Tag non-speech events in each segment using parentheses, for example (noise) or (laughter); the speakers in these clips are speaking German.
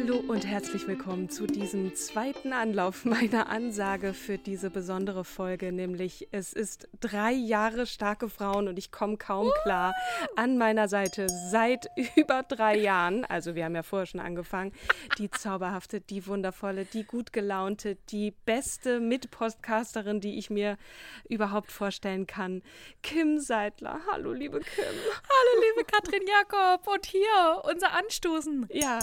Hallo und herzlich willkommen zu diesem zweiten Anlauf (laughs) meiner Ansage für diese besondere Folge, nämlich es ist drei Jahre starke Frauen und ich komme kaum klar an meiner Seite seit (laughs) über drei Jahren. Also wir haben ja vorher schon angefangen. Die zauberhafte, die wundervolle, die gut gelaunte, die beste Mitpodcasterin, die ich mir überhaupt vorstellen kann. Kim Seidler. Hallo, liebe Kim. Hallo, liebe Katrin Jakob und hier unser Anstoßen. Ja,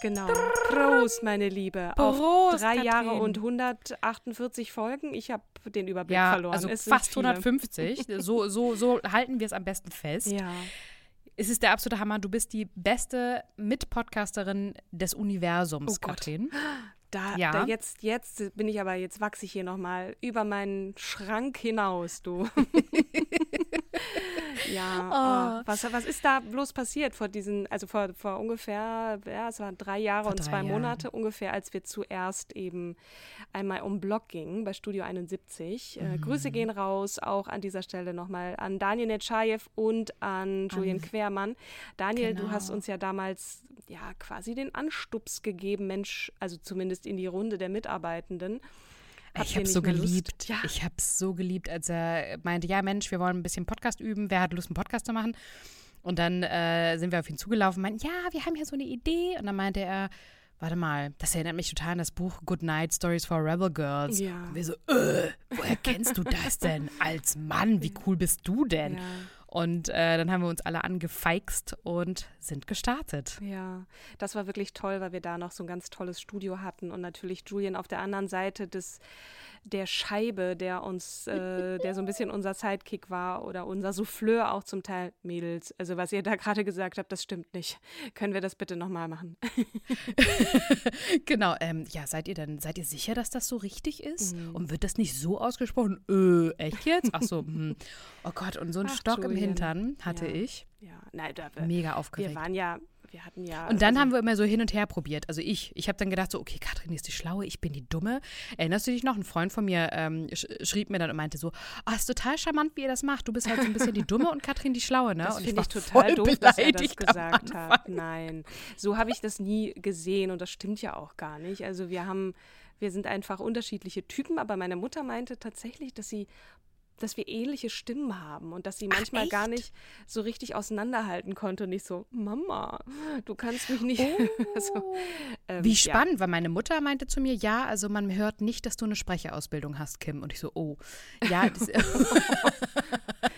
genau. Prost, meine Liebe. Prost, Auf drei Katrin. Jahre und 148 Folgen. Ich habe den Überblick Ja, verloren. also Es fast viele. 150. (laughs) So, so, so halten wir es am besten fest. Ja. Es ist der absolute Hammer. Du bist die beste Mitpodcasterin des Universums, Oh Gott. Katrin. (gasps) Da, Ja. da jetzt, jetzt bin ich aber, jetzt wachse ich hier nochmal über meinen Schrank hinaus, du. (laughs) (laughs) ja, oh. was, was ist da bloß passiert vor diesen, also vor, vor ungefähr, ja, es waren drei Jahre Vor und drei zwei Jahren. Monate ungefähr, als wir zuerst eben einmal um Block gingen bei Studio 71. Äh, Mhm. Grüße gehen raus, auch an dieser Stelle nochmal an Daniel Netschajew und an Julian Quermann. Daniel, du Genau. hast uns ja damals ja quasi den Anstups gegeben, Mensch, also zumindest in die Runde der Mitarbeitenden. Ich habe so geliebt. Ja. Ich habe so geliebt, als er meinte, ja Mensch, wir wollen ein bisschen Podcast üben. Wer hat Lust, einen Podcast zu machen? Und dann äh, sind wir auf ihn zugelaufen meinten, ja, wir haben hier so eine Idee. Und dann meinte er, warte mal, das erinnert mich total an das Buch Good Night Stories for Rebel Girls. Ja. Und wir so, äh, woher kennst du das denn? Als Mann, wie cool bist du denn? Ja. Und äh, dann haben wir uns alle angefeixt und sind gestartet. Ja, das war wirklich toll, weil wir da noch so ein ganz tolles Studio hatten und natürlich Julian auf der anderen Seite des der Scheibe, der uns, äh, der so ein bisschen unser Sidekick war oder unser Souffleur auch zum Teil Mädels. Also was ihr da gerade gesagt habt, das stimmt nicht. Können wir das bitte nochmal machen? (laughs) genau, ähm, ja, seid ihr denn, seid ihr sicher, dass das so richtig ist? Mhm. Und wird das nicht so ausgesprochen? Äh, echt jetzt? Ach so, hm. oh Gott, und so einen Ach, Stock im Julian. Hintern hatte Ja. ich. Ja, nein, da, Mega wir aufgeregt. waren ja, wir hatten ja. Und dann also, haben wir immer so hin und her probiert. Also ich, ich habe dann gedacht so, okay, Katrin ist die Schlaue, ich bin die Dumme. Erinnerst du dich noch? Ein Freund von mir ähm, sch schrieb mir dann und meinte so, oh, ist total charmant, wie ihr das macht. Du bist halt so ein bisschen die Dumme und Katrin die Schlaue, ne? Das und finde war ich total doof, dass er das gesagt hat. Nein, so habe ich das nie gesehen und das stimmt ja auch gar nicht. Also wir haben, wir sind einfach unterschiedliche Typen, aber meine Mutter meinte tatsächlich, dass sie dass wir ähnliche Stimmen haben und dass sie manchmal gar echt? nicht so richtig auseinanderhalten konnte und nicht so, Mama, du kannst mich nicht. (laughs) also, ähm, Wie ja. spannend, weil meine Mutter meinte zu mir, ja, also man hört nicht, dass du eine Sprecherausbildung hast, Kim. Und ich so, oh. Ja, das, (laughs) (laughs)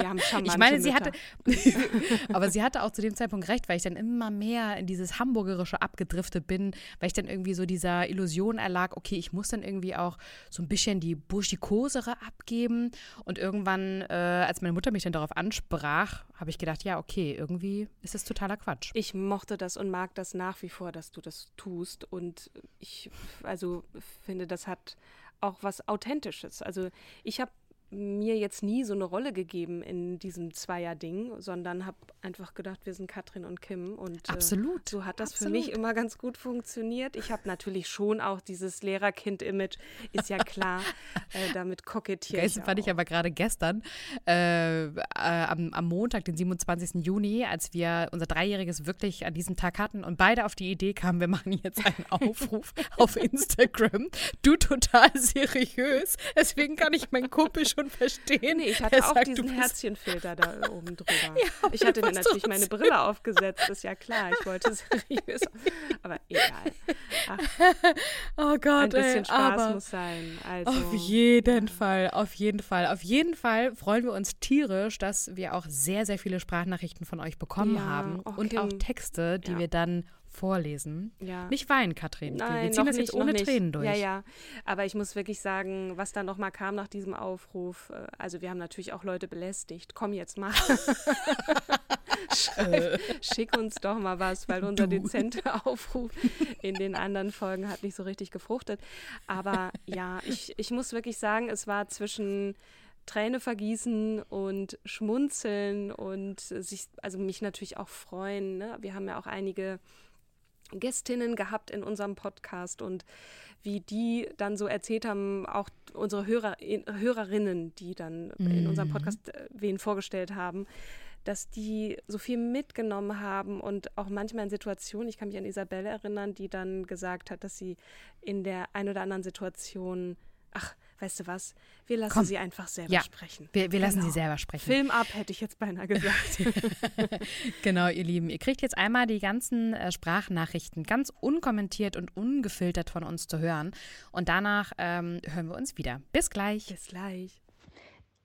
Wir haben ich meine, sie Mütter. hatte, (laughs) aber sie (laughs) hatte auch zu dem Zeitpunkt recht, weil ich dann immer mehr in dieses Hamburgerische abgedriftet bin, weil ich dann irgendwie so dieser Illusion erlag, okay, ich muss dann irgendwie auch so ein bisschen die Burschikosere abgeben. Und irgendwann, äh, als meine Mutter mich dann darauf ansprach, habe ich gedacht, ja, okay, irgendwie ist das totaler Quatsch. Ich mochte das und mag das nach wie vor, dass du das tust. Und ich, also finde, das hat auch was Authentisches. Also ich habe mir jetzt nie so eine Rolle gegeben in diesem Zweier-Ding, sondern habe einfach gedacht, wir sind Katrin und Kim. Und äh, Absolut, so hat das für absolut. mich immer ganz gut funktioniert. Ich habe natürlich schon auch dieses Lehrerkind-Image, ist ja klar, (laughs) äh, damit kokettiere ich Geilste fand auch. ich aber gerade gestern, äh, äh, am, am Montag, den 27. Juni, als wir unser Dreijähriges wirklich an diesem Tag hatten und beide auf die Idee kamen, wir machen jetzt einen (laughs) Aufruf auf Instagram. Du total seriös, deswegen kann ich meinen Kumpel schon schon verstehen. Nee, ich hatte auch sagt, diesen Herzchenfilter da oben drüber. (laughs) Ja, ich hatte mir natürlich meine Brille aufgesetzt, ist ja klar. Ich wollte seriös. (laughs) Aber egal. Ach, oh Gott, ein bisschen ey, Spaß muss sein. Also, auf jeden Fall, auf jeden Fall. Auf jeden Fall freuen wir uns tierisch, dass wir auch sehr, sehr viele Sprachnachrichten von euch bekommen ja, haben okay. und auch Texte, die ja. wir dann vorlesen. Ja. Nicht weinen, Katrin. Nein, wir ziehen das nicht, jetzt ohne Tränen durch. Ja, ja. Aber ich muss wirklich sagen, was da nochmal kam nach diesem Aufruf, äh, also wir haben natürlich auch Leute belästigt. Komm jetzt mal. (laughs) Schreib, schick uns doch mal was, weil unser du. dezenter Aufruf in den anderen Folgen hat nicht so richtig gefruchtet. Aber ja, ich, ich muss wirklich sagen, es war zwischen Träne vergießen und schmunzeln und sich, also mich natürlich auch freuen. Ne? Wir haben ja auch einige Gästinnen gehabt in unserem Podcast und wie die dann so erzählt haben, auch unsere Hörer, Hörerinnen, die dann mhm. in unserem mhm. Podcast äh, wen vorgestellt haben, dass die so viel mitgenommen haben und auch manchmal in Situationen, ich kann mich an Isabelle erinnern, die dann gesagt hat, dass sie in der ein oder anderen Situation, ach, weißt du was, wir lassen Komm. sie einfach selber ja, sprechen. Wir, wir lassen genau. sie selber sprechen. Film ab, hätte ich jetzt beinahe gesagt. (laughs) genau, ihr Lieben. Ihr kriegt jetzt einmal die ganzen äh, Sprachnachrichten ganz unkommentiert und ungefiltert von uns zu hören. Und danach ähm, hören wir uns wieder. Bis gleich. Bis gleich.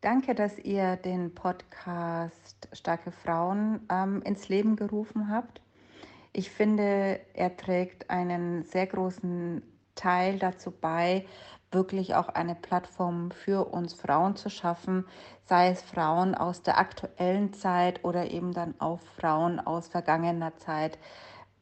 Danke, dass ihr den Podcast Starke Frauen ähm, ins Leben gerufen habt. Ich finde, er trägt einen sehr großen Teil dazu bei, wirklich auch eine Plattform für uns Frauen zu schaffen, sei es Frauen aus der aktuellen Zeit oder eben dann auch Frauen aus vergangener Zeit.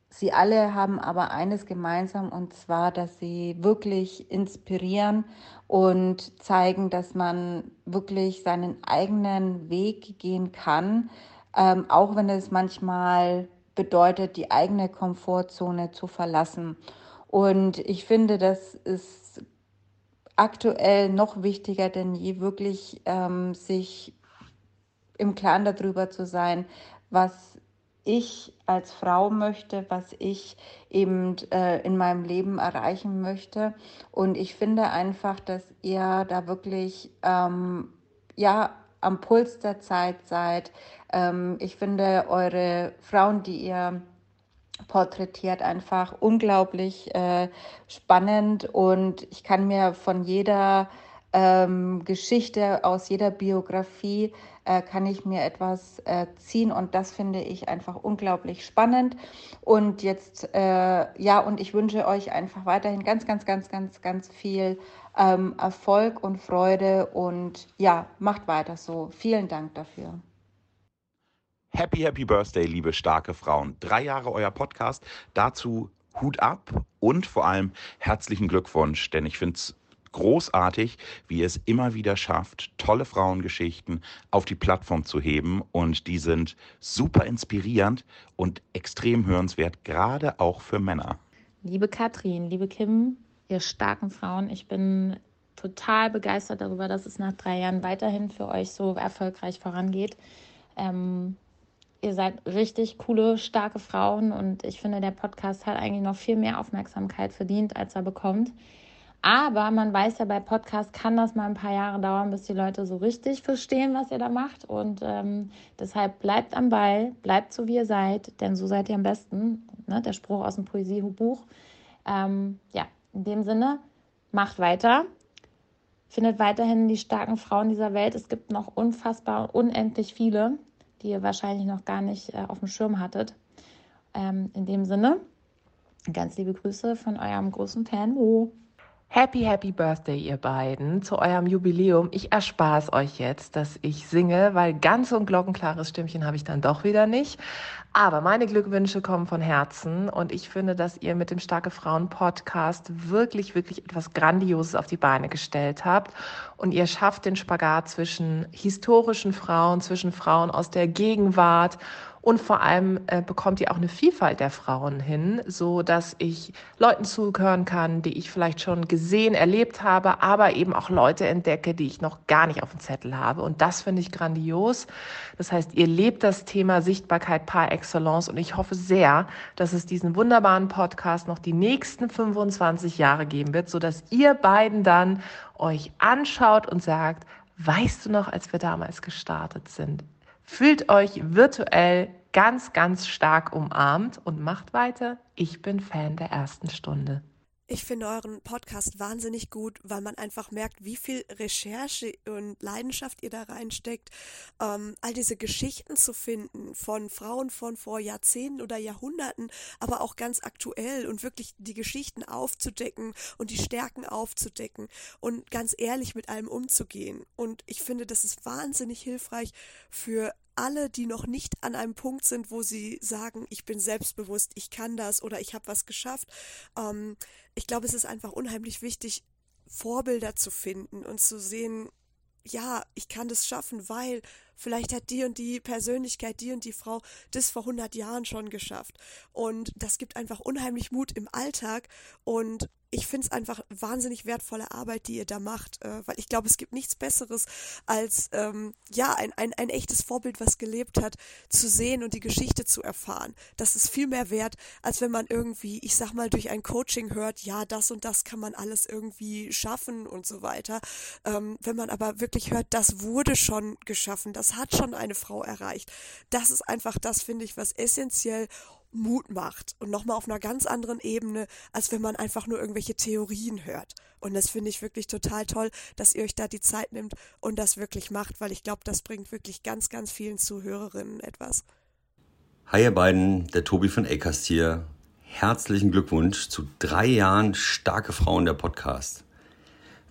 Sie alle haben aber eines gemeinsam und zwar, dass sie wirklich inspirieren und zeigen, dass man wirklich seinen eigenen Weg gehen kann, ähm, auch wenn es manchmal bedeutet, die eigene Komfortzone zu verlassen. Und ich finde, das ist aktuell noch wichtiger denn je, wirklich ähm, sich im Klaren darüber zu sein, was ich als Frau möchte, was ich eben äh, in meinem Leben erreichen möchte. Und ich finde einfach, dass ihr da wirklich ähm, ja am Puls der Zeit seid. Ähm, ich finde eure Frauen, die ihr porträtiert einfach unglaublich äh, spannend und ich kann mir von jeder ähm, Geschichte, aus jeder Biografie äh, kann ich mir etwas äh, ziehen und das finde ich einfach unglaublich spannend. Und jetzt, äh, ja, und ich wünsche euch einfach weiterhin ganz, ganz, ganz, ganz, ganz viel ähm, Erfolg und Freude und ja, macht weiter so. Vielen Dank dafür. Happy, happy Birthday, liebe starke Frauen. Drei Jahre euer Podcast. Dazu Hut ab und vor allem herzlichen Glückwunsch, denn ich finde es großartig, wie ihr es immer wieder schafft, tolle Frauengeschichten auf die Plattform zu heben. Und die sind super inspirierend und extrem hörenswert, gerade auch für Männer. Liebe Katrin, liebe Kim, ihr starken Frauen, ich bin total begeistert darüber, dass es nach drei Jahren weiterhin für euch so erfolgreich vorangeht. Ähm, ihr seid richtig coole, starke Frauen und ich finde, der Podcast hat eigentlich noch viel mehr Aufmerksamkeit verdient, als er bekommt. Aber man weiß ja, bei Podcasts kann das mal ein paar Jahre dauern, bis die Leute so richtig verstehen, was ihr da macht. Und ähm, deshalb bleibt am Ball, bleibt so, wie ihr seid, denn so seid ihr am besten. Ne? Der Spruch aus dem Poesiebuch. Ähm, ja, in dem Sinne, macht weiter. Findet weiterhin die starken Frauen dieser Welt. Es gibt noch unfassbar, unendlich viele die ihr wahrscheinlich noch gar nicht äh, auf dem Schirm hattet. Ähm, in dem Sinne, ganz liebe Grüße von eurem großen Fan Mo. Happy, happy Birthday, ihr beiden, zu eurem Jubiläum. Ich erspare es euch jetzt, dass ich singe, weil ganz so ein glockenklares Stimmchen habe ich dann doch wieder nicht. Aber meine Glückwünsche kommen von Herzen und ich finde, dass ihr mit dem Starke Frauen Podcast wirklich, wirklich etwas Grandioses auf die Beine gestellt habt. Und ihr schafft den Spagat zwischen historischen Frauen, zwischen Frauen aus der Gegenwart und vor allem äh, bekommt ihr auch eine Vielfalt der Frauen hin, so dass ich Leuten zuhören kann, die ich vielleicht schon gesehen, erlebt habe, aber eben auch Leute entdecke, die ich noch gar nicht auf dem Zettel habe. Und das finde ich grandios. Das heißt, ihr lebt das Thema Sichtbarkeit par excellence und ich hoffe sehr, dass es diesen wunderbaren Podcast noch die nächsten 25 Jahre geben wird, so dass ihr beiden dann euch anschaut und sagt, Weißt du noch, als wir damals gestartet sind? Fühlt euch virtuell ganz, ganz stark umarmt und macht weiter. Ich bin Fan der ersten Stunde. Ich finde euren Podcast wahnsinnig gut, weil man einfach merkt, wie viel Recherche und Leidenschaft ihr da reinsteckt, ähm, all diese Geschichten zu finden von Frauen von vor Jahrzehnten oder Jahrhunderten, aber auch ganz aktuell und wirklich die Geschichten aufzudecken und die Stärken aufzudecken und ganz ehrlich mit allem umzugehen. Und ich finde, das ist wahnsinnig hilfreich für alle, die noch nicht an einem Punkt sind, wo sie sagen, ich bin selbstbewusst, ich kann das oder ich habe was geschafft. Ähm, ich glaube, es ist einfach unheimlich wichtig, Vorbilder zu finden und zu sehen, ja, ich kann das schaffen, weil vielleicht hat die und die Persönlichkeit, die und die Frau das vor 100 Jahren schon geschafft. Und das gibt einfach unheimlich Mut im Alltag und ich finde es einfach wahnsinnig wertvolle Arbeit, die ihr da macht, äh, weil ich glaube, es gibt nichts Besseres als ähm, ja ein, ein, ein echtes Vorbild, was gelebt hat, zu sehen und die Geschichte zu erfahren. Das ist viel mehr wert, als wenn man irgendwie, ich sag mal, durch ein Coaching hört, ja, das und das kann man alles irgendwie schaffen und so weiter. Ähm, wenn man aber wirklich hört, das wurde schon geschaffen, das hat schon eine Frau erreicht. Das ist einfach das, finde ich, was essentiell Mut macht und nochmal auf einer ganz anderen Ebene, als wenn man einfach nur irgendwelche Theorien hört. Und das finde ich wirklich total toll, dass ihr euch da die Zeit nimmt und das wirklich macht, weil ich glaube, das bringt wirklich ganz, ganz vielen Zuhörerinnen etwas. Hi ihr beiden, der Tobi von Acast hier. Herzlichen Glückwunsch zu drei Jahren starke Frauen der Podcast.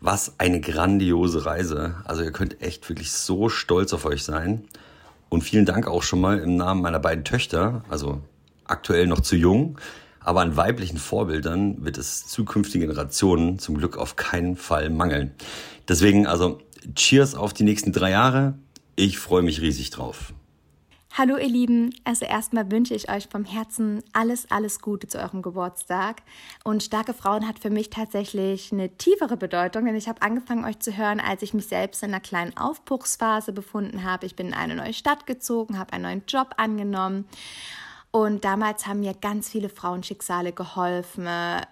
Was eine grandiose Reise. Also ihr könnt echt wirklich so stolz auf euch sein. Und vielen Dank auch schon mal im Namen meiner beiden Töchter, also aktuell noch zu jung, aber an weiblichen Vorbildern wird es zukünftige Generationen zum Glück auf keinen Fall mangeln. Deswegen also Cheers auf die nächsten drei Jahre. Ich freue mich riesig drauf. Hallo ihr Lieben, also erstmal wünsche ich euch vom Herzen alles, alles Gute zu eurem Geburtstag. Und starke Frauen hat für mich tatsächlich eine tiefere Bedeutung, denn ich habe angefangen euch zu hören, als ich mich selbst in einer kleinen Aufbruchsphase befunden habe. Ich bin in eine neue Stadt gezogen, habe einen neuen Job angenommen und damals haben mir ganz viele Frauenschicksale geholfen, äh,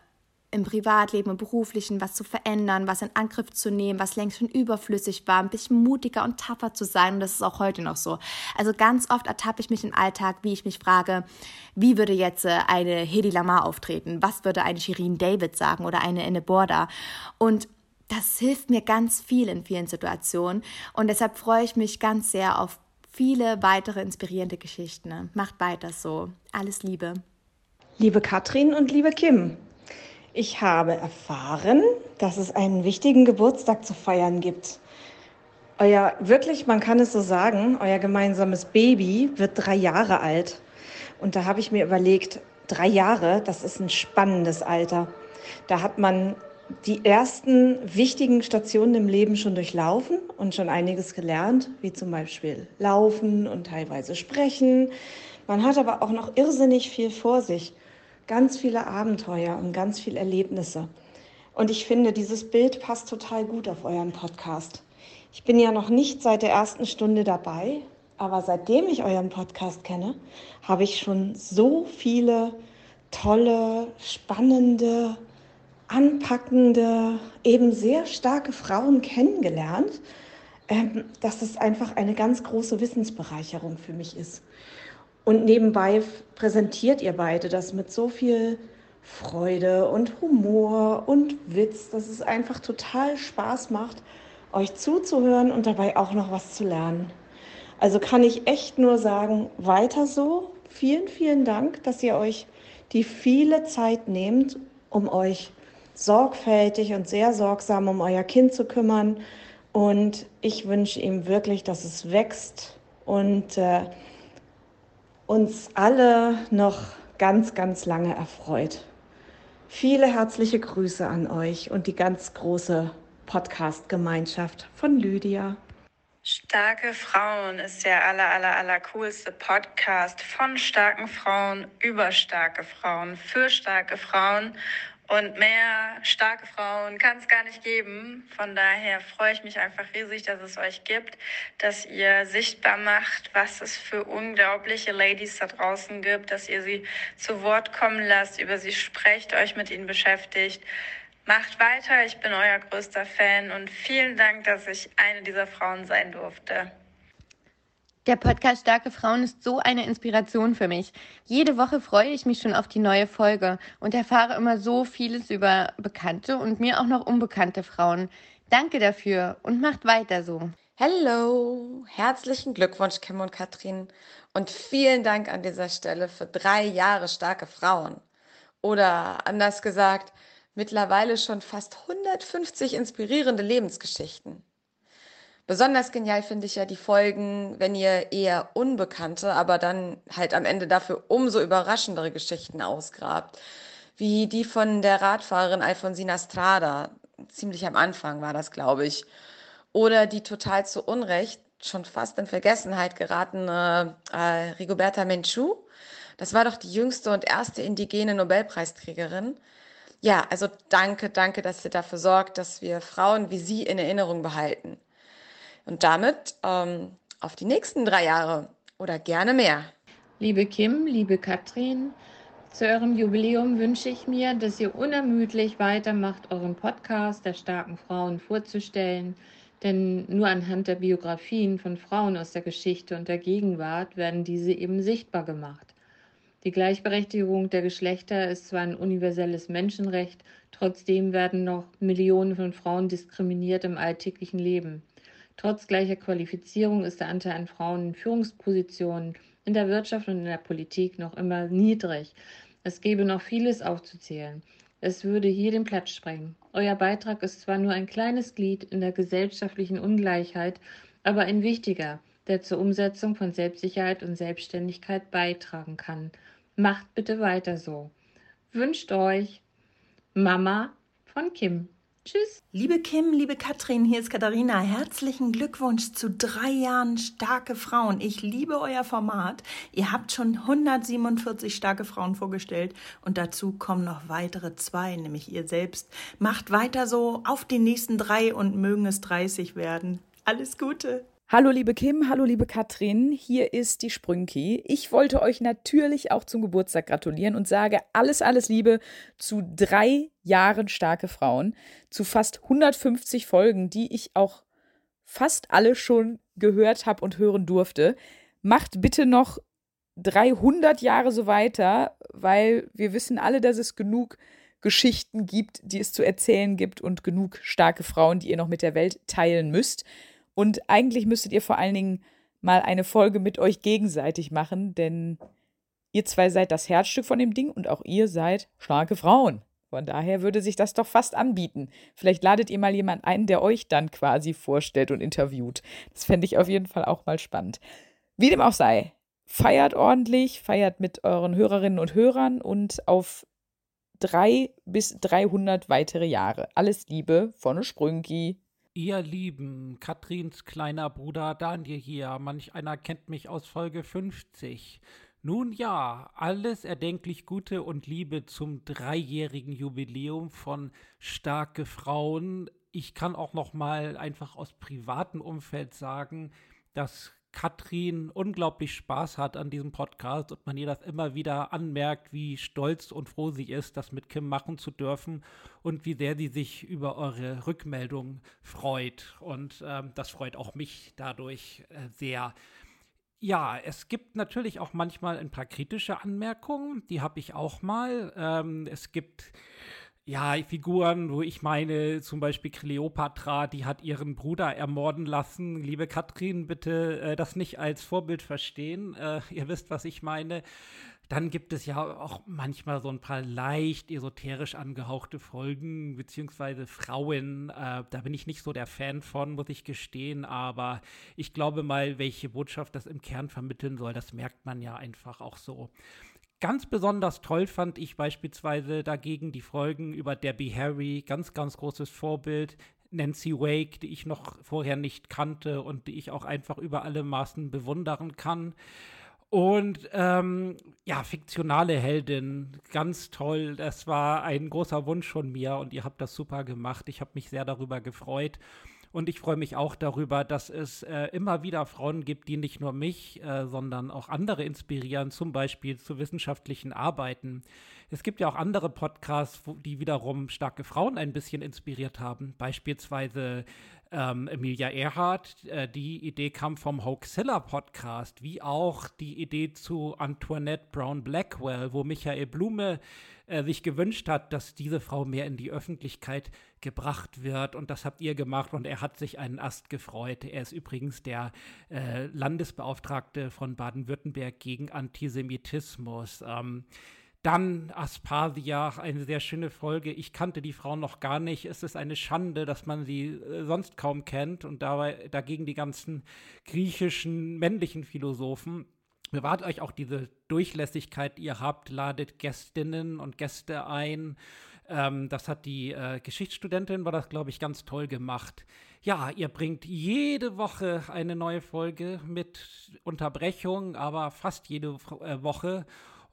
im Privatleben und beruflichen was zu verändern, was in Angriff zu nehmen, was längst schon überflüssig war, ein bisschen mutiger und tapfer zu sein. Und das ist auch heute noch so. Also ganz oft ertappe ich mich im Alltag, wie ich mich frage, wie würde jetzt äh, eine Hedy Lamar auftreten? Was würde eine Shirin David sagen oder eine Inne Borda? Und das hilft mir ganz viel in vielen Situationen. Und deshalb freue ich mich ganz sehr auf viele weitere inspirierende Geschichten. Macht weiter so. Alles Liebe. Liebe Katrin und liebe Kim, ich habe erfahren, dass es einen wichtigen Geburtstag zu feiern gibt. Euer, wirklich, man kann es so sagen, euer gemeinsames Baby wird drei Jahre alt. Und da habe ich mir überlegt, drei Jahre, das ist ein spannendes Alter. Da hat man die ersten wichtigen Stationen im Leben schon durchlaufen und schon einiges gelernt, wie zum Beispiel Laufen und teilweise Sprechen. Man hat aber auch noch irrsinnig viel vor sich, ganz viele Abenteuer und ganz viele Erlebnisse. Und ich finde, dieses Bild passt total gut auf euren Podcast. Ich bin ja noch nicht seit der ersten Stunde dabei, aber seitdem ich euren Podcast kenne, habe ich schon so viele tolle, spannende, anpackende, eben sehr starke Frauen kennengelernt, ähm, dass es einfach eine ganz große Wissensbereicherung für mich ist. Und nebenbei präsentiert ihr beide das mit so viel Freude und Humor und Witz, dass es einfach total Spaß macht, euch zuzuhören und dabei auch noch was zu lernen. Also kann ich echt nur sagen, weiter so. Vielen, vielen Dank, dass ihr euch die viele Zeit nehmt, um euch sorgfältig und sehr sorgsam um euer Kind zu kümmern. Und ich wünsche ihm wirklich, dass es wächst und äh, uns alle noch ganz, ganz lange erfreut. Viele herzliche Grüße an euch und die ganz große Podcast-Gemeinschaft von Lydia. Starke Frauen ist der aller, aller, aller coolste Podcast von starken Frauen über starke Frauen für starke Frauen. Und mehr starke Frauen kann es gar nicht geben. Von daher freue ich mich einfach riesig, dass es euch gibt, dass ihr sichtbar macht, was es für unglaubliche Ladies da draußen gibt, dass ihr sie zu Wort kommen lasst, über sie sprecht, euch mit ihnen beschäftigt. Macht weiter, ich bin euer größter Fan und vielen Dank, dass ich eine dieser Frauen sein durfte. Der Podcast Starke Frauen ist so eine Inspiration für mich. Jede Woche freue ich mich schon auf die neue Folge und erfahre immer so vieles über bekannte und mir auch noch unbekannte Frauen. Danke dafür und macht weiter so. Hallo, herzlichen Glückwunsch Kim und Katrin und vielen Dank an dieser Stelle für drei Jahre starke Frauen. Oder anders gesagt, mittlerweile schon fast 150 inspirierende Lebensgeschichten. Besonders genial finde ich ja die Folgen, wenn ihr eher unbekannte, aber dann halt am Ende dafür umso überraschendere Geschichten ausgrabt. Wie die von der Radfahrerin Alfonsina Strada. Ziemlich am Anfang war das, glaube ich. Oder die total zu Unrecht schon fast in Vergessenheit geratene äh, Rigoberta Menchú. Das war doch die jüngste und erste indigene Nobelpreisträgerin. Ja, also danke, danke, dass ihr dafür sorgt, dass wir Frauen wie Sie in Erinnerung behalten. Und damit ähm, auf die nächsten drei Jahre oder gerne mehr. Liebe Kim, liebe Katrin, zu eurem Jubiläum wünsche ich mir, dass ihr unermüdlich weitermacht, euren Podcast der starken Frauen vorzustellen. Denn nur anhand der Biografien von Frauen aus der Geschichte und der Gegenwart werden diese eben sichtbar gemacht. Die Gleichberechtigung der Geschlechter ist zwar ein universelles Menschenrecht, trotzdem werden noch Millionen von Frauen diskriminiert im alltäglichen Leben. Trotz gleicher Qualifizierung ist der Anteil an Frauen in Führungspositionen in der Wirtschaft und in der Politik noch immer niedrig. Es gäbe noch vieles aufzuzählen. Es würde hier den Platz sprengen. Euer Beitrag ist zwar nur ein kleines Glied in der gesellschaftlichen Ungleichheit, aber ein wichtiger, der zur Umsetzung von Selbstsicherheit und Selbstständigkeit beitragen kann. Macht bitte weiter so. Wünscht euch Mama von Kim. Tschüss. Liebe Kim, liebe Katrin, hier ist Katharina. Herzlichen Glückwunsch zu drei Jahren starke Frauen. Ich liebe euer Format. Ihr habt schon 147 starke Frauen vorgestellt und dazu kommen noch weitere zwei, nämlich ihr selbst. Macht weiter so auf die nächsten drei und mögen es 30 werden. Alles Gute. Hallo liebe Kim, hallo liebe Katrin, hier ist die Sprünki. Ich wollte euch natürlich auch zum Geburtstag gratulieren und sage alles, alles Liebe zu drei Jahren starke Frauen, zu fast 150 Folgen, die ich auch fast alle schon gehört habe und hören durfte. Macht bitte noch 300 Jahre so weiter, weil wir wissen alle, dass es genug Geschichten gibt, die es zu erzählen gibt und genug starke Frauen, die ihr noch mit der Welt teilen müsst. Und eigentlich müsstet ihr vor allen Dingen mal eine Folge mit euch gegenseitig machen, denn ihr zwei seid das Herzstück von dem Ding und auch ihr seid starke Frauen. Von daher würde sich das doch fast anbieten. Vielleicht ladet ihr mal jemanden ein, der euch dann quasi vorstellt und interviewt. Das fände ich auf jeden Fall auch mal spannend. Wie dem auch sei, feiert ordentlich, feiert mit euren Hörerinnen und Hörern und auf drei bis 300 weitere Jahre. Alles Liebe von Sprünki. Ihr Lieben, Katrins kleiner Bruder Daniel hier. Manch einer kennt mich aus Folge 50. Nun ja, alles erdenklich Gute und Liebe zum dreijährigen Jubiläum von Starke Frauen. Ich kann auch noch mal einfach aus privatem Umfeld sagen, dass Katrin unglaublich Spaß hat an diesem Podcast und man ihr das immer wieder anmerkt, wie stolz und froh sie ist, das mit Kim machen zu dürfen und wie sehr sie sich über eure Rückmeldung freut. Und ähm, das freut auch mich dadurch äh, sehr. Ja, es gibt natürlich auch manchmal ein paar kritische Anmerkungen, die habe ich auch mal. Ähm, es gibt ja, Figuren, wo ich meine, zum Beispiel Cleopatra, die hat ihren Bruder ermorden lassen. Liebe Katrin, bitte äh, das nicht als Vorbild verstehen. Äh, (laughs) ihr wisst, was ich meine. Dann gibt es ja auch manchmal so ein paar leicht esoterisch angehauchte Folgen, beziehungsweise Frauen. Äh, da bin ich nicht so der Fan von, muss ich gestehen. Aber ich glaube mal, welche Botschaft das im Kern vermitteln soll, das merkt man ja einfach auch so. Ganz besonders toll fand ich beispielsweise dagegen die Folgen über Debbie Harry, ganz, ganz großes Vorbild. Nancy Wake, die ich noch vorher nicht kannte und die ich auch einfach über alle Maßen bewundern kann. Und ähm, ja, fiktionale Heldin, ganz toll. Das war ein großer Wunsch von mir und ihr habt das super gemacht. Ich habe mich sehr darüber gefreut. Und ich freue mich auch darüber, dass es äh, immer wieder Frauen gibt, die nicht nur mich, äh, sondern auch andere inspirieren, zum Beispiel zu wissenschaftlichen Arbeiten. Es gibt ja auch andere Podcasts, wo, die wiederum starke Frauen ein bisschen inspiriert haben. Beispielsweise ähm, Emilia Earhart. Äh, die Idee kam vom Hoaxilla Podcast, wie auch die Idee zu Antoinette Brown Blackwell, wo Michael Blume äh, sich gewünscht hat, dass diese Frau mehr in die Öffentlichkeit gebracht wird. Und das habt ihr gemacht und er hat sich einen Ast gefreut. Er ist übrigens der äh, Landesbeauftragte von Baden-Württemberg gegen Antisemitismus. Ähm, dann Aspasia, eine sehr schöne Folge. Ich kannte die Frau noch gar nicht. Es ist eine Schande, dass man sie äh, sonst kaum kennt und dabei dagegen die ganzen griechischen männlichen Philosophen. Bewahrt euch auch diese Durchlässigkeit, die ihr habt, ladet Gästinnen und Gäste ein. Ähm, das hat die äh, Geschichtsstudentin, war das, glaube ich, ganz toll gemacht. Ja, ihr bringt jede Woche eine neue Folge mit Unterbrechung, aber fast jede äh, Woche.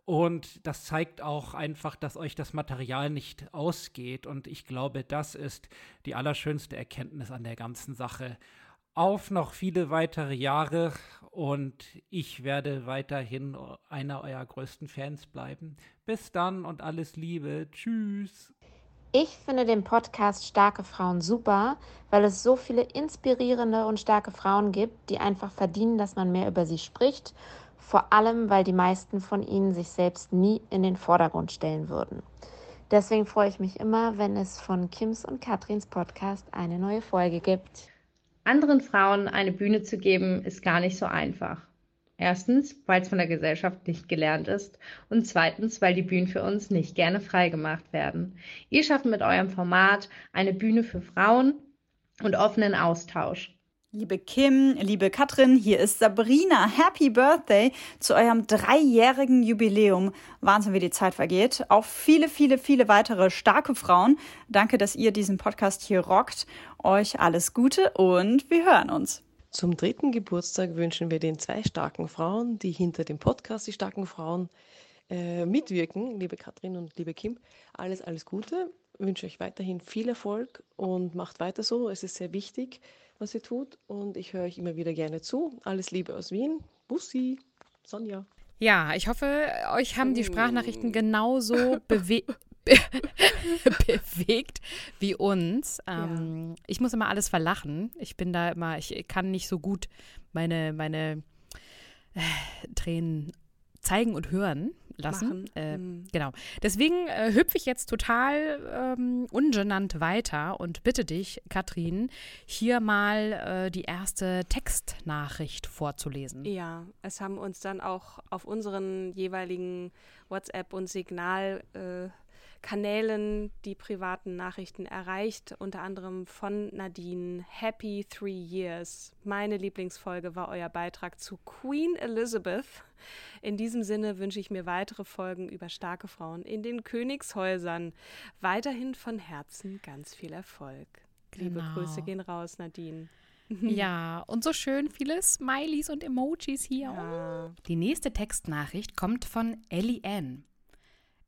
Und das zeigt auch einfach, dass euch das Material nicht ausgeht. Und ich glaube, das ist die allerschönste Erkenntnis an der ganzen Sache. Auf noch viele weitere Jahre und ich werde weiterhin einer eurer größten Fans bleiben. Bis dann und alles Liebe. Tschüss. Ich finde den Podcast Starke Frauen super, weil es so viele inspirierende und starke Frauen gibt, die einfach verdienen, dass man mehr über sie spricht vor allem weil die meisten von ihnen sich selbst nie in den Vordergrund stellen würden. Deswegen freue ich mich immer, wenn es von Kims und Katrins Podcast eine neue Folge gibt. Anderen Frauen eine Bühne zu geben, ist gar nicht so einfach. Erstens, weil es von der Gesellschaft nicht gelernt ist und zweitens, weil die Bühnen für uns nicht gerne freigemacht werden. Ihr schafft mit eurem Format eine Bühne für Frauen und offenen Austausch. Liebe Kim, liebe Katrin, hier ist Sabrina. Happy Birthday zu eurem dreijährigen Jubiläum. Wahnsinn, wie die Zeit vergeht. Auch viele, viele, viele weitere starke Frauen. Danke, dass ihr diesen Podcast hier rockt. Euch alles Gute und wir hören uns. Zum dritten Geburtstag wünschen wir den zwei starken Frauen, die hinter dem Podcast, die starken Frauen, äh, mitwirken, liebe Katrin und liebe Kim, alles, alles Gute. Wünsche euch weiterhin viel Erfolg und macht weiter so. Es ist sehr wichtig was ihr tut. Und ich höre euch immer wieder gerne zu. Alles Liebe aus Wien. Bussi, Sonja. Ja, ich hoffe, euch haben die Sprachnachrichten genauso (laughs) bewe (laughs) bewegt wie uns. Ähm, ja. Ich muss immer alles verlachen. Ich bin da immer, ich kann nicht so gut meine, meine äh, Tränen zeigen und hören lassen. Äh, mhm. Genau. Deswegen äh, hüpfe ich jetzt total ähm, ungenannt weiter und bitte dich, Katrin, hier mal äh, die erste Textnachricht vorzulesen. Ja, es haben uns dann auch auf unseren jeweiligen WhatsApp und Signal äh, Kanälen die privaten Nachrichten erreicht, unter anderem von Nadine. Happy Three Years. Meine Lieblingsfolge war euer Beitrag zu Queen Elizabeth. In diesem Sinne wünsche ich mir weitere Folgen über starke Frauen in den Königshäusern. Weiterhin von Herzen ganz viel Erfolg. Liebe genau. Grüße gehen raus, Nadine. (laughs) Ja, und so schön viele Smileys und Emojis hier. Ja. Die nächste Textnachricht kommt von Ellie Ann.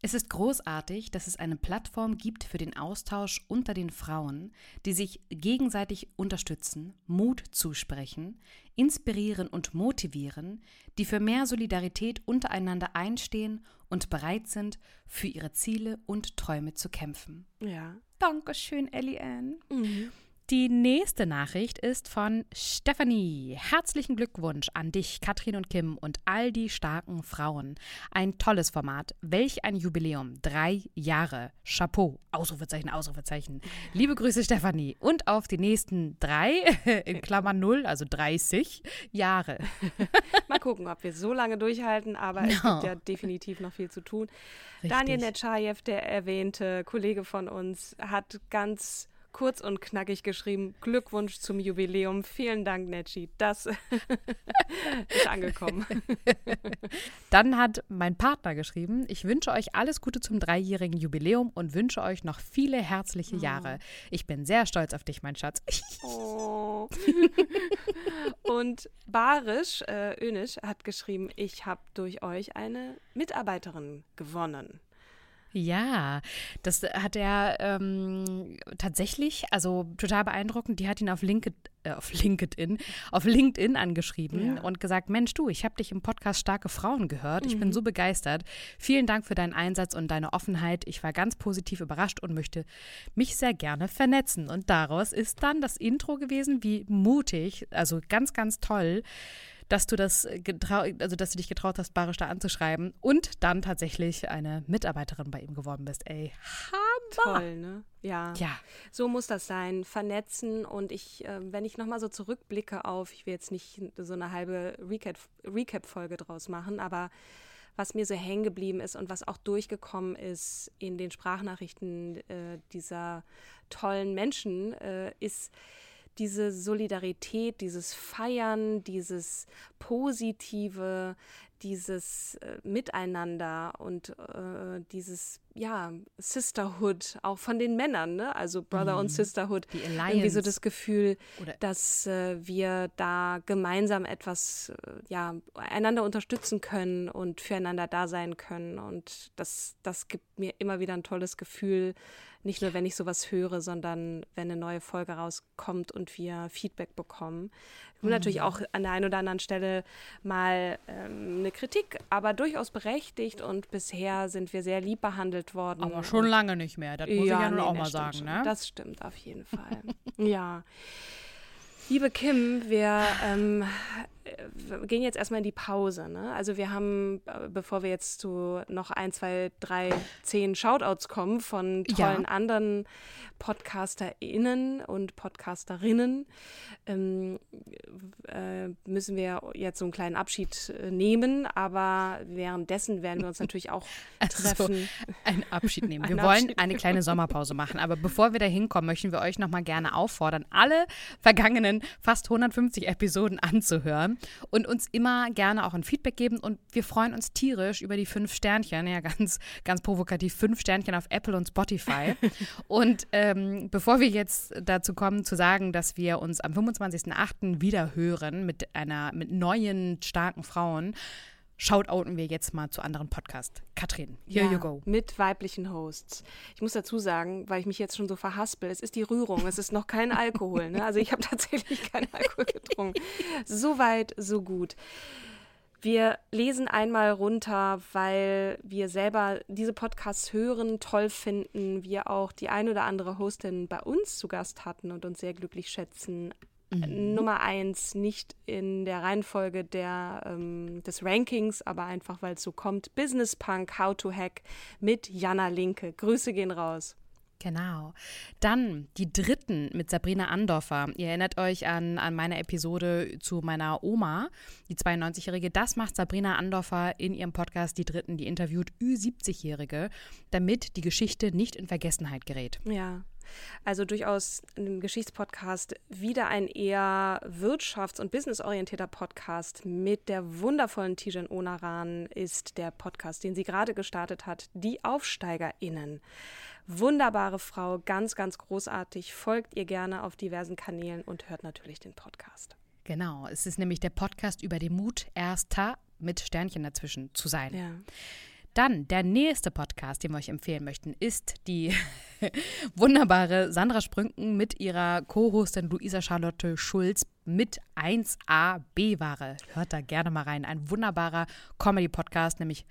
Es ist großartig, dass es eine Plattform gibt für den Austausch unter den Frauen, die sich gegenseitig unterstützen, Mut zusprechen, inspirieren und motivieren, die für mehr Solidarität untereinander einstehen und bereit sind, für ihre Ziele und Träume zu kämpfen. Ja. Dankeschön, Ellie Ann. Mhm. Die nächste Nachricht ist von Stephanie. Herzlichen Glückwunsch an dich, Katrin und Kim und all die starken Frauen. Ein tolles Format. Welch ein Jubiläum. Drei Jahre. Chapeau. Ausrufezeichen, Ausrufezeichen. Liebe Grüße, Stephanie. Und auf die nächsten drei, (laughs) in Klammern null, also 30 Jahre. (laughs) Mal gucken, ob wir so lange durchhalten, aber no. es gibt ja definitiv noch viel zu tun. Richtig. Daniel Netschajew, der erwähnte Kollege von uns, hat ganz kurz und knackig geschrieben. Glückwunsch zum Jubiläum. Vielen Dank, Netschi. Das (laughs) ist angekommen. (laughs) Dann hat mein Partner geschrieben, ich wünsche euch alles Gute zum dreijährigen Jubiläum und wünsche euch noch viele herzliche oh. Jahre. Ich bin sehr stolz auf dich, mein Schatz. (laughs) Oh. und Barisch, äh, Önisch, hat geschrieben, ich habe durch euch eine Mitarbeiterin gewonnen. Ja, das hat er ähm, tatsächlich, also total beeindruckend. Die hat ihn auf LinkedIn, äh, auf LinkedIn, auf LinkedIn angeschrieben Ja. und gesagt: Mensch, du, ich habe dich im Podcast Starke Frauen gehört. Ich bin Mhm. so begeistert. Vielen Dank für deinen Einsatz und deine Offenheit. Ich war ganz positiv überrascht und möchte mich sehr gerne vernetzen. Und daraus ist dann das Intro gewesen, wie mutig, also ganz, ganz toll dass du das getrau also dass du dich getraut hast, Barisch da anzuschreiben und dann tatsächlich eine Mitarbeiterin bei ihm geworden bist. Ey, Hammer! Toll, ne? Ja. Ja. So muss das sein. Vernetzen und ich, äh, wenn ich nochmal so zurückblicke auf, ich will jetzt nicht so eine halbe Recap- Recap-Folge draus machen, aber was mir so hängen geblieben ist und was auch durchgekommen ist in den Sprachnachrichten äh, dieser tollen Menschen, äh, ist diese Solidarität, dieses Feiern, dieses Positive, dieses äh, Miteinander und äh, dieses ja Sisterhood auch von den Männern, ne? Also Brother Mhm. und Sisterhood. Die Irgendwie so Alliance. das Gefühl, Oder- dass äh, wir da gemeinsam etwas äh, ja einander unterstützen können und füreinander da sein können und das das gibt mir immer wieder ein tolles Gefühl. Nicht nur, wenn ich sowas höre, sondern wenn eine neue Folge rauskommt und wir Feedback bekommen. Wir haben natürlich Mhm. auch an der einen oder anderen Stelle mal ähm, eine Kritik, aber durchaus berechtigt und bisher sind wir sehr lieb behandelt worden. Aber schon lange nicht mehr, das muss ich ja nun auch mal sagen, schon. ne? Das stimmt auf jeden Fall. (laughs) ja. Liebe Kim, wir, ähm, wir gehen jetzt erstmal in die Pause. Ne? Also wir haben, äh, bevor wir jetzt zu noch ein, zwei, drei, zehn Shoutouts kommen von Ja. tollen anderen PodcasterInnen und Podcasterinnen, ähm, äh, müssen wir jetzt so einen kleinen Abschied äh, nehmen. Aber währenddessen werden wir uns natürlich auch (laughs) Also, treffen. einen Abschied nehmen. Wir wollen Abschied eine kleine Sommerpause machen. Aber bevor wir da hinkommen, möchten wir euch nochmal gerne auffordern, alle vergangenen fast 150 Episoden anzuhören und uns immer gerne auch ein Feedback geben. Und wir freuen uns tierisch über die fünf Sternchen, ja, ganz, ganz provokativ, fünf Sternchen auf Apple und Spotify. (laughs) und ähm, bevor wir jetzt dazu kommen, zu sagen, dass wir uns am 25.08. wieder hören mit einer, mit neuen, starken Frauen, shoutouten wir jetzt mal zu anderen Podcasts. Katrin, here Ja, you go. Mit weiblichen Hosts. Ich muss dazu sagen, weil ich mich jetzt schon so verhaspel, es ist die Rührung, es ist noch kein Alkohol. Ne? Also ich habe (laughs) tatsächlich keinen Alkohol getrunken. So weit, so gut. Wir lesen einmal runter, weil wir selber diese Podcasts hören, toll finden, wir auch die ein oder andere Hostin bei uns zu Gast hatten und uns sehr glücklich schätzen. Mhm. Nummer eins, nicht in der Reihenfolge der, ähm, des Rankings, aber einfach, weil es so kommt. Business Punk, How to Hack mit Jana Linke. Grüße gehen raus. Genau. Dann die dritten mit Sabrina Andorfer. Ihr erinnert euch an, an meine Episode zu meiner Oma, die 92-Jährige. Das macht Sabrina Andorfer in ihrem Podcast Die Dritten, die interviewt Ü70-Jährige, damit die Geschichte nicht in Vergessenheit gerät. Ja. Also durchaus ein Geschichtspodcast, wieder ein eher wirtschafts- und businessorientierter Podcast mit der wundervollen Tijan Onaran ist der Podcast, den sie gerade gestartet hat, Die AufsteigerInnen. Wunderbare Frau, ganz, ganz großartig. Folgt ihr gerne auf diversen Kanälen und hört natürlich den Podcast. Genau, es ist nämlich der Podcast über den Mut, erster mit Sternchen dazwischen zu sein. Ja. Dann der nächste Podcast, den wir euch empfehlen möchten, ist die (laughs) wunderbare Sandra Sprünken mit ihrer Co-Hostin Luisa Charlotte Schulz mit 1A B-Ware. Hört da gerne mal rein. Ein wunderbarer Comedy-Podcast, nämlich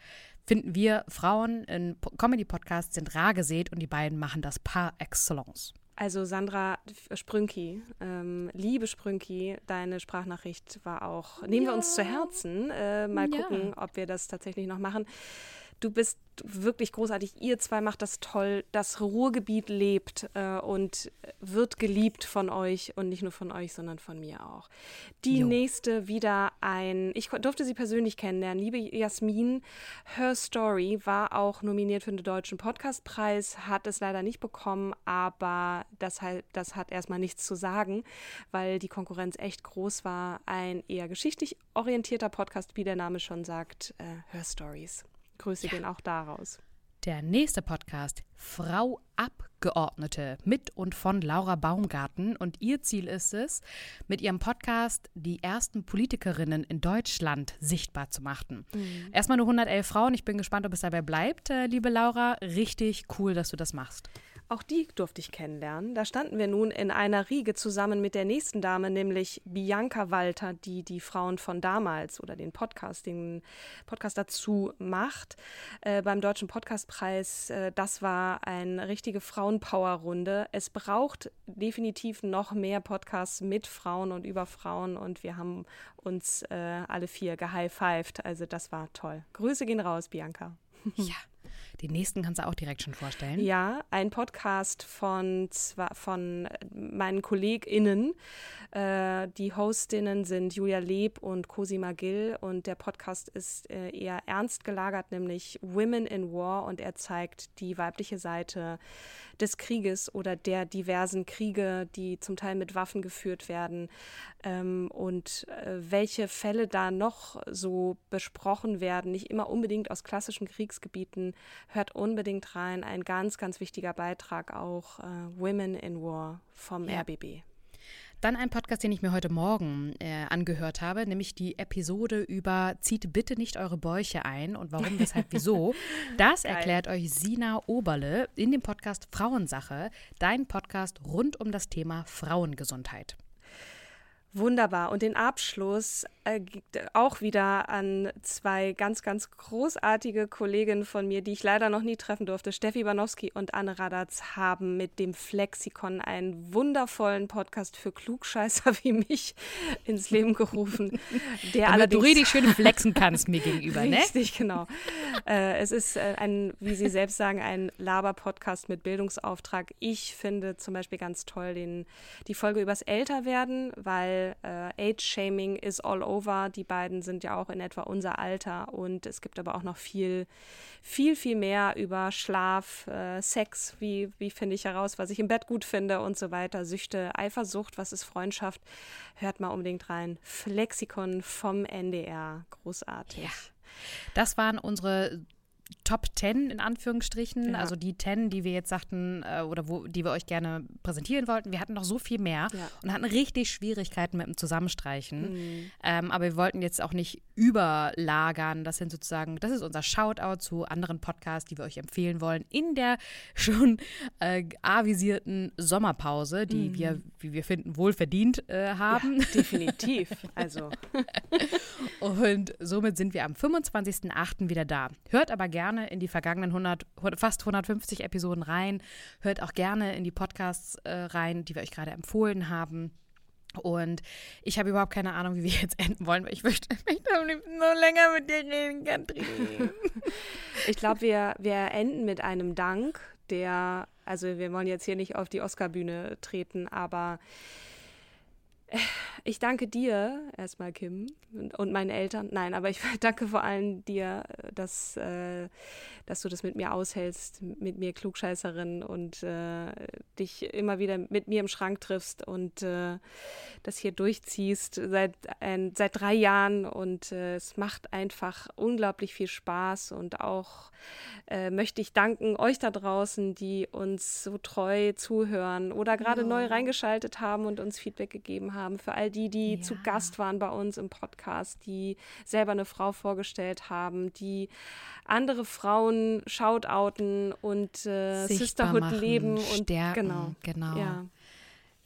finden wir Frauen in Po- Comedy-Podcasts sind rar gesät und die beiden machen das par excellence. Also Sandra Sprünki, ähm, liebe Sprünki, deine Sprachnachricht war auch, nehmen wir uns zu Herzen. Äh, mal Ja. gucken, ob wir das tatsächlich noch machen. Du bist wirklich großartig. Ihr zwei macht das toll. Das Ruhrgebiet lebt äh, und wird geliebt von euch und nicht nur von euch, sondern von mir auch. Die Jo. nächste wieder ein, ich durfte sie persönlich kennenlernen, liebe Jasmin. Her Story war auch nominiert für den Deutschen Podcastpreis, hat es leider nicht bekommen, aber das, halt, das hat erstmal nichts zu sagen, weil die Konkurrenz echt groß war. Ein eher geschichtlich orientierter Podcast, wie der Name schon sagt, äh, Her Stories. Grüße gehen auch daraus. Der nächste Podcast, Frau Abgeordnete, mit und von Laura Baumgarten. Und ihr Ziel ist es, mit ihrem Podcast die ersten Politikerinnen in Deutschland sichtbar zu machen. Mhm. Erstmal nur 111 Frauen. Ich bin gespannt, ob es dabei bleibt, äh, liebe Laura. Richtig cool, dass du das machst. Auch die durfte ich kennenlernen. Da standen wir nun in einer Riege zusammen mit der nächsten Dame, nämlich Bianca Walter, die die Frauen von damals oder den Podcast, den Podcast dazu macht. Äh, beim Deutschen Podcastpreis, äh, das war eine richtige Frauenpower-Runde. Es braucht definitiv noch mehr Podcasts mit Frauen und über Frauen und wir haben uns äh, alle vier gehighfived. Also das war toll. Grüße gehen raus, Bianca. Ja. Den nächsten kannst du auch direkt schon vorstellen. Ja, ein Podcast von, von meinen KollegInnen. Äh, die Hostinnen sind Julia Leb und Cosima Gill und der Podcast ist äh, eher ernst gelagert, nämlich Women in War und er zeigt die weibliche Seite des Krieges oder der diversen Kriege, die zum Teil mit Waffen geführt werden ähm, und äh, welche Fälle da noch so besprochen werden, nicht immer unbedingt aus klassischen Kriegsgebieten, hört unbedingt rein. Ein ganz, ganz wichtiger Beitrag auch äh, Women in War vom ja. RBB. Dann ein Podcast, den ich mir heute Morgen äh, angehört habe, nämlich die Episode über Zieht bitte nicht eure Bäuche ein und warum, (laughs) weshalb, wieso. Das Geil. erklärt euch Sina Oberle in dem Podcast Frauensache, dein Podcast rund um das Thema Frauengesundheit. Wunderbar. Und den Abschluss äh, auch wieder an zwei ganz, ganz großartige Kolleginnen von mir, die ich leider noch nie treffen durfte. Steffi Banowski und Anne Radatz haben mit dem Flexikon einen wundervollen Podcast für Klugscheißer (laughs) wie mich ins Leben gerufen. Der Damit du richtig schön flexen kannst mir gegenüber, ne? Richtig, genau. Äh, es ist äh, ein, wie Sie selbst sagen, ein Laber-Podcast mit Bildungsauftrag. Ich finde zum Beispiel ganz toll den, die Folge übers Älterwerden, weil äh, Age-Shaming is all over. Die beiden sind ja auch in etwa unser Alter und es gibt aber auch noch viel, viel, viel mehr über Schlaf, äh, Sex, wie, wie finde ich heraus, was ich im Bett gut finde und so weiter. Süchte, Eifersucht, was ist Freundschaft? Hört mal unbedingt rein. Flexikon vom NDR. Großartig. Ja. Das waren unsere Top 10 in Anführungsstrichen, ja. also die 10, die wir jetzt sagten äh, oder wo, die wir euch gerne präsentieren wollten. Wir hatten noch so viel mehr ja. und hatten richtig Schwierigkeiten mit dem Zusammenstreichen. Mhm. Ähm, aber wir wollten jetzt auch nicht überlagern. Das sind sozusagen, das ist unser Shoutout zu anderen Podcasts, die wir euch empfehlen wollen in der (laughs) schon äh, avisierten Sommerpause, die mhm. wir, wie wir finden, wohlverdient äh, haben. Ja, (laughs) definitiv. also. und somit sind wir am 25.08. wieder da. Hört aber gerne gerne in die vergangenen 100, fast 150 Episoden rein. Hört auch gerne in die Podcasts äh, rein, die wir euch gerade empfohlen haben. Und ich habe überhaupt keine Ahnung, wie wir jetzt enden wollen, weil ich möchte, (laughs) möchte am liebsten noch länger mit dir reden, Katrin. ich glaube, wir, wir enden mit einem Dank, der, also wir wollen jetzt hier nicht auf die Oscarbühne treten, aber ich danke dir erstmal, Kim, und, meinen Eltern. Nein, aber ich (laughs) danke vor allem dir, dass, äh, dass du das mit mir aushältst, mit mir Klugscheißerin und äh, dich immer wieder mit mir im Schrank triffst und äh, das hier durchziehst seit, seit drei Jahren. Und äh, es macht einfach unglaublich viel Spaß. Und auch äh, möchte ich danken euch da draußen, die uns so treu zuhören oder gerade ja. neu reingeschaltet haben und uns Feedback gegeben haben haben, für all die, die ja. zu Gast waren bei uns im Podcast, die selber eine Frau vorgestellt haben, die andere Frauen shoutouten und äh, Sisterhood machen, leben und stärken, genau. genau. Ja.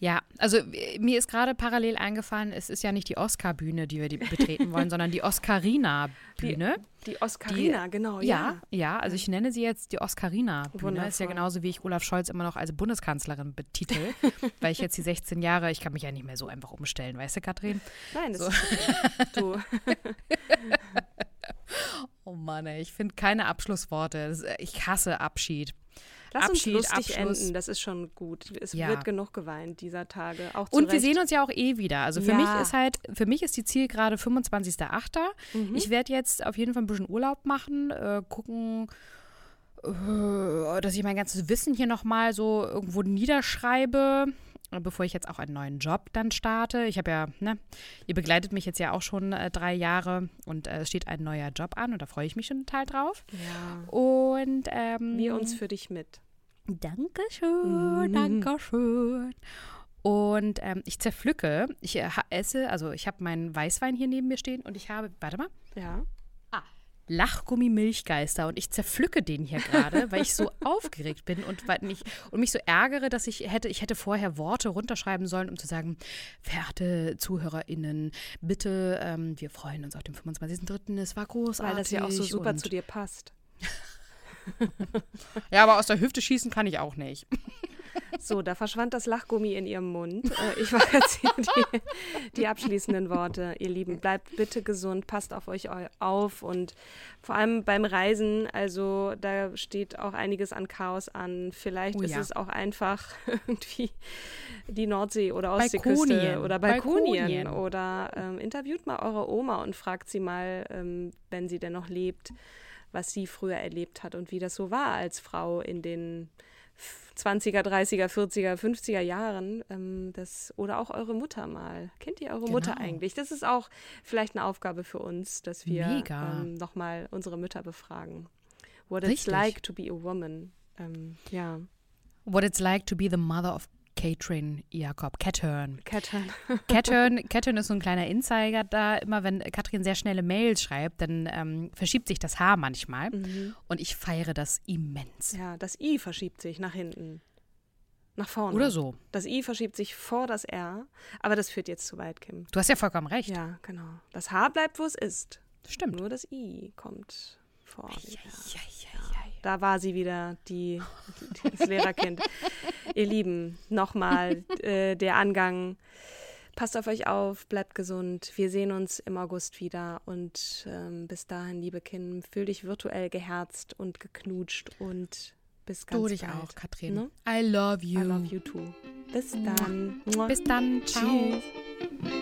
Ja, also mir ist gerade parallel eingefallen, es ist ja nicht die Oscar-Bühne, die wir die betreten wollen, (laughs) sondern die Oscarina-Bühne. Die, die Oscarina, die, genau, ja. Ja, ja, also ich nenne sie jetzt die Oscarina-Bühne. Ist ja genauso, wie ich Olaf Scholz immer noch als Bundeskanzlerin betitel, (laughs) weil ich jetzt die 16 Jahre, ich kann mich ja nicht mehr so einfach umstellen, weißt du, Katrin? Nein, das so. ist (laughs) du. oh Mann, ey, ich finde keine Abschlussworte. Ich hasse Abschied. Lass Abschied, uns lustig Abschluss. enden, das ist schon gut. Es ja. wird genug geweint dieser Tage. Auch Und Recht. wir sehen uns ja auch eh wieder. Also für ja. mich ist halt, für mich ist die Ziel gerade 25.08. Mhm. Ich werde jetzt auf jeden Fall ein bisschen Urlaub machen, äh, gucken, äh, dass ich mein ganzes Wissen hier nochmal so irgendwo niederschreibe bevor ich jetzt auch einen neuen Job dann starte. Ich habe ja, ne, ihr begleitet mich jetzt ja auch schon äh, drei Jahre und äh, es steht ein neuer Job an und da freue ich mich schon total drauf. Ja. Und ähm, Wir uns für dich mit. Dankeschön, Mhm. Dankeschön. Und ähm, ich zerpflücke, ich äh, esse, also ich habe meinen Weißwein hier neben mir stehen und ich habe, warte mal, Ja. Lachgummi-Milchgeister und ich zerpflücke den hier gerade, (laughs) weil ich so aufgeregt bin und, weil mich, und mich so ärgere, dass ich hätte, ich hätte vorher Worte runterschreiben sollen, um zu sagen, verehrte ZuhörerInnen, bitte, ähm, wir freuen uns auf den 25.03., es war großartig. Weil das ja auch so super zu dir passt. (laughs) Ja, aber aus der Hüfte schießen kann ich auch nicht. (laughs) So, da verschwand das Lachgummi in ihrem Mund. Äh, Ich mache jetzt hier die, die abschließenden Worte. Ihr Lieben, bleibt bitte gesund, passt auf euch eu- auf und vor allem beim Reisen, also da steht auch einiges an Chaos an. Vielleicht Oh ist ja. es auch einfach (laughs) irgendwie die Nordsee- oder Ostseeküste Balkonien. oder Balkonien, Balkonien. oder ähm, interviewt mal eure Oma und fragt sie mal, ähm, wenn sie denn noch lebt, was sie früher erlebt hat und wie das so war als Frau in den 20er, 30er, 40er, 50er Jahren. Ähm, das, oder auch eure Mutter mal. Kennt ihr eure Mutter Genau. eigentlich? Das ist auch vielleicht eine Aufgabe für uns, dass wir Mega. ähm, nochmal unsere Mütter befragen. What it's Richtig. like to be a woman. Ähm, ja. What it's like to be the mother of Katrin Jakob, Cathern. Cathern. (laughs) Cathern, Cathern ist so ein kleiner Insider da. Immer wenn Katrin sehr schnelle Mails schreibt, dann ähm, verschiebt sich das Haar manchmal. Mhm. Und ich feiere das immens. Ja, das I verschiebt sich nach hinten. Nach vorne. Oder so. Das I verschiebt sich vor das R. Aber das führt jetzt zu weit, Kim. Du hast ja vollkommen recht. Ja, genau. Das H bleibt, wo es ist. Stimmt. Nur das I kommt vor. Ja. Da war sie wieder, die, das Lehrerkind. Ihr Lieben, nochmal äh, der Angang. Passt auf euch auf, bleibt gesund. Wir sehen uns im August wieder. Und ähm, bis dahin, liebe Kim, fühl dich virtuell geherzt und geknutscht und bis ganz Du dich bald. auch, Katrin. Ne? I love you. I love you too. Bis dann. Bis dann. Ciao. Tschüss.